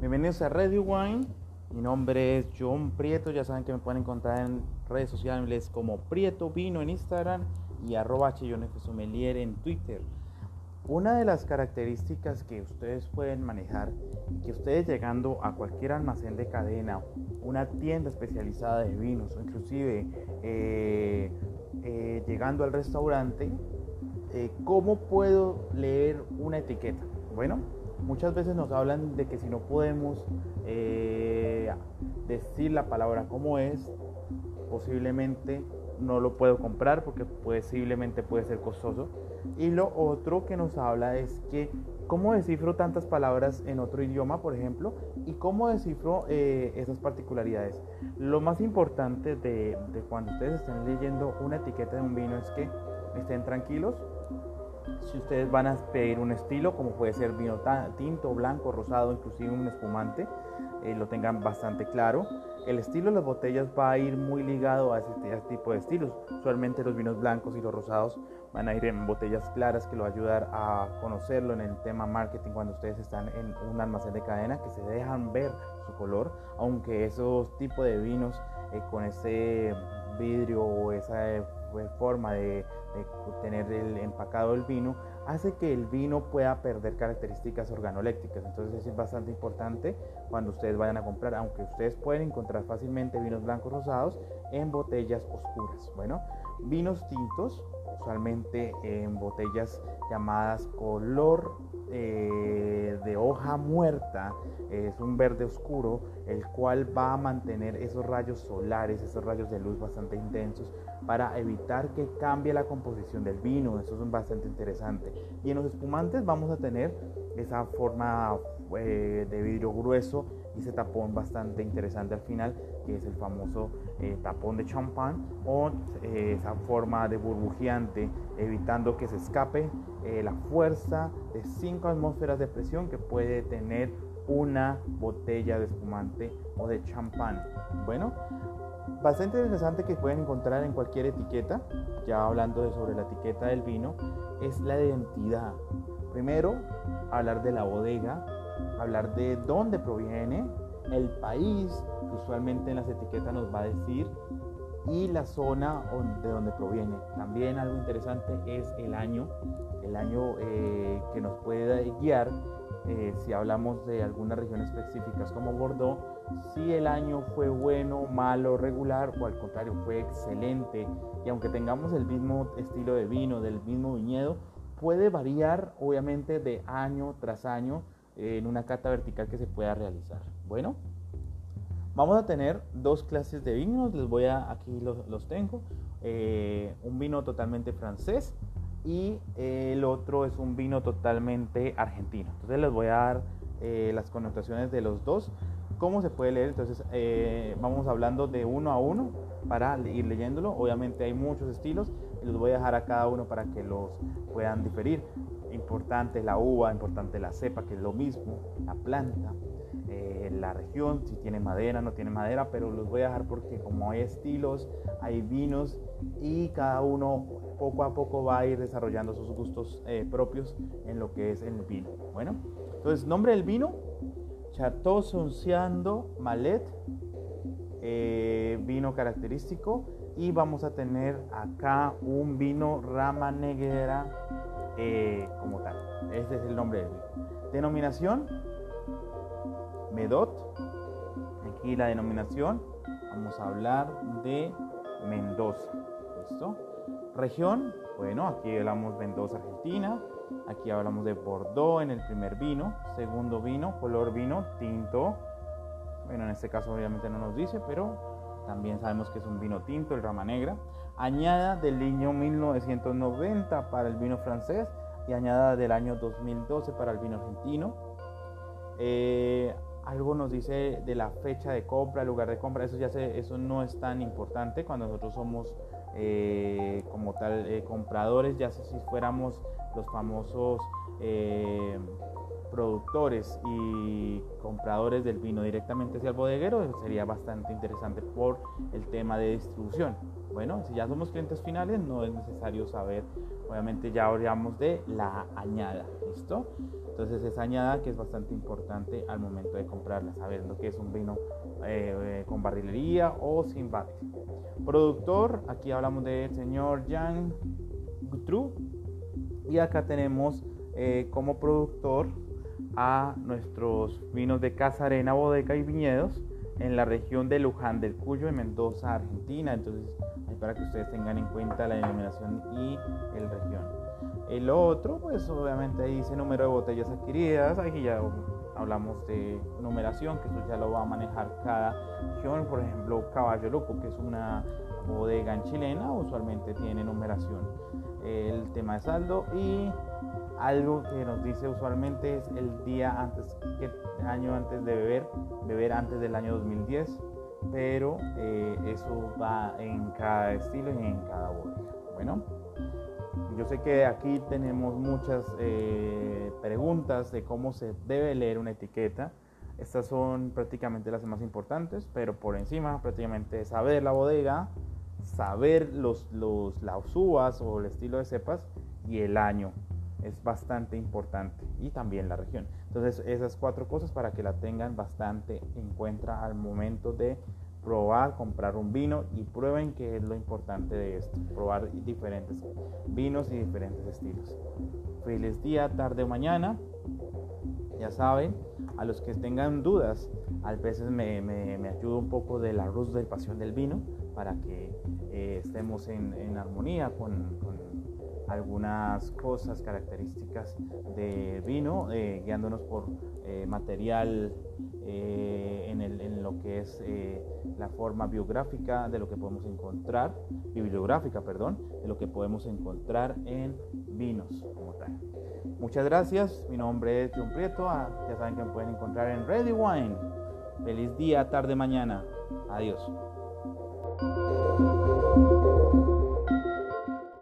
Bienvenidos a Radio Wine. Mi nombre es John Prieto. Ya saben que me pueden encontrar en redes sociales como Prieto Vino en Instagram y arroba Sommelier en Twitter. Una de las características que ustedes pueden manejar, que ustedes llegando a cualquier almacén de cadena, una tienda especializada de vinos o inclusive eh, eh, llegando al restaurante, eh, ¿cómo puedo leer una etiqueta? Bueno, muchas veces nos hablan de que si no podemos decir la palabra como es, posiblemente no lo puedo comprar porque posiblemente puede ser costoso. Y lo otro que nos habla es que cómo descifro tantas palabras en otro idioma, por ejemplo, y cómo descifro eh, esas particularidades. Lo más importante de, de cuando ustedes estén leyendo una etiqueta de un vino es que estén tranquilos. Si ustedes van a pedir un estilo, como puede ser vino tinto, blanco, rosado, inclusive un espumante, eh, lo tengan bastante claro. El estilo de las botellas va a ir muy ligado a ese, tipo de estilos. Usualmente los vinos blancos y los rosados van a ir en botellas claras que lo va a ayudar a conocerlo en el tema marketing cuando ustedes están en un almacén de cadena que se dejan ver su color, aunque esos tipos de vinos eh, con ese vidrio o esa eh, forma de, tener el empacado del vino hace que el vino pueda perder características organolépticas. Entonces es bastante importante cuando ustedes vayan a comprar, aunque ustedes pueden encontrar fácilmente vinos blancos rosados en botellas oscuras. Bueno, vinos tintos, usualmente en botellas llamadas color eh, de hoja muerta, es un verde oscuro, el cual va a mantener esos rayos solares, esos rayos de luz bastante intensos para evitar que cambie la composición del vino, eso es bastante interesante. Y en los espumantes vamos a tener esa forma eh, de vidrio grueso y ese tapón bastante interesante al final, que es el famoso eh, tapón de champán o esa forma de burbujeante, evitando que se escape la fuerza de 5 atmósferas de presión que puede tener una botella de espumante o de champán. Bueno, bastante interesante que pueden encontrar en cualquier etiqueta, ya hablando de sobre la etiqueta del vino, es la identidad. Primero, hablar de la bodega, hablar de dónde proviene, el país, usualmente en las etiquetas nos va a decir, y la zona de donde proviene. También algo interesante es el año, el año eh, que nos puede guiar eh, si hablamos de algunas regiones específicas como Bordeaux, si el año fue bueno, malo, regular o al contrario fue excelente y aunque tengamos el mismo estilo de vino, del mismo viñedo, puede variar obviamente de año tras año en una cata vertical que se pueda realizar. Bueno, vamos a tener dos clases de vinos, les voy a, aquí los, tengo, eh, un vino totalmente francés y el otro es un vino totalmente argentino. Entonces les voy a dar eh, las connotaciones de los dos, cómo se puede leer. Entonces eh, vamos hablando de uno a uno para ir leyéndolo. Obviamente hay muchos estilos los voy a dejar a cada uno para que los puedan diferir. Importante la uva, importante la cepa, que es lo mismo, la planta, eh, la región, si tiene madera, no tiene madera, pero los voy a dejar porque como hay estilos, hay vinos y cada uno poco a poco va a ir desarrollando sus gustos eh, propios en lo que es el vino. Bueno, entonces nombre del vino, Chateau Sonciando Malet, eh, vino característico y vamos a tener acá un vino rama negra como tal. Este es el nombre del vino. Denominación Medot. Aquí la denominación, vamos a hablar de Mendoza. ¿Listo? Región, bueno, aquí hablamos Mendoza, Argentina. Aquí hablamos de Bordeaux en el primer vino. Segundo vino, color vino, tinto. Bueno, en este caso obviamente no nos dice, pero también sabemos que es un vino tinto, el rama negra. Añada del año 1990 para el vino francés y añada del año 2012 para el vino argentino. Eh, algo nos dice de la fecha de compra, el lugar de compra, eso ya se, eso no es tan importante cuando nosotros somos eh, como tal eh, compradores, ya si fuéramos los famosos eh, productores y compradores del vino directamente hacia el bodeguero sería bastante interesante por el tema de distribución. Bueno, si ya somos clientes finales, no es necesario saber, obviamente ya hablamos de la añada, ¿listo? Entonces esa añada que es bastante importante al momento de comprarla, saber lo que es un vino eh, eh, con barrilería o sin barril. Productor, aquí hablamos del señor Jan Gutru y acá tenemos eh, como productor a nuestros vinos de Casa Arena, Bodega y Viñedos en la región de Luján del Cuyo, en Mendoza, Argentina. Entonces, para que ustedes tengan en cuenta la denominación y el región. El otro, pues obviamente ahí dice número de botellas adquiridas. Aquí ya hablamos de numeración, que eso ya lo va a manejar cada región. Por ejemplo, Caballo Loco, que es una bodega en chilena, usualmente tiene numeración. El tema de saldo y algo que nos dice usualmente es el día antes, que año antes de beber, beber antes del año 2010, pero eh, eso va en cada estilo y en cada bodega. Bueno, yo sé que aquí tenemos muchas eh, preguntas de cómo se debe leer una etiqueta. Estas son prácticamente las más importantes, pero por encima prácticamente saber la bodega, saber los, los, las uvas o el estilo de cepas y el año es bastante importante y también la región. Entonces esas cuatro cosas para que la tengan bastante en cuenta al momento de probar, comprar un vino y prueben que es lo importante de esto, probar diferentes vinos y diferentes estilos. Feliz día, tarde o mañana. Ya saben, a los que tengan dudas, a veces me, me, ayuda un poco de la luz de pasión del vino para que eh, estemos en, en armonía con, con algunas cosas, características de vino, eh, guiándonos por eh, material eh, en, el, en, lo que es la forma biográfica de lo que podemos encontrar, bibliográfica, perdón, de lo que podemos encontrar en vinos como tal. Muchas gracias, mi nombre es John Prieto, ah, ya saben que me pueden encontrar en Ready Wine. Feliz día, tarde, mañana. Adiós.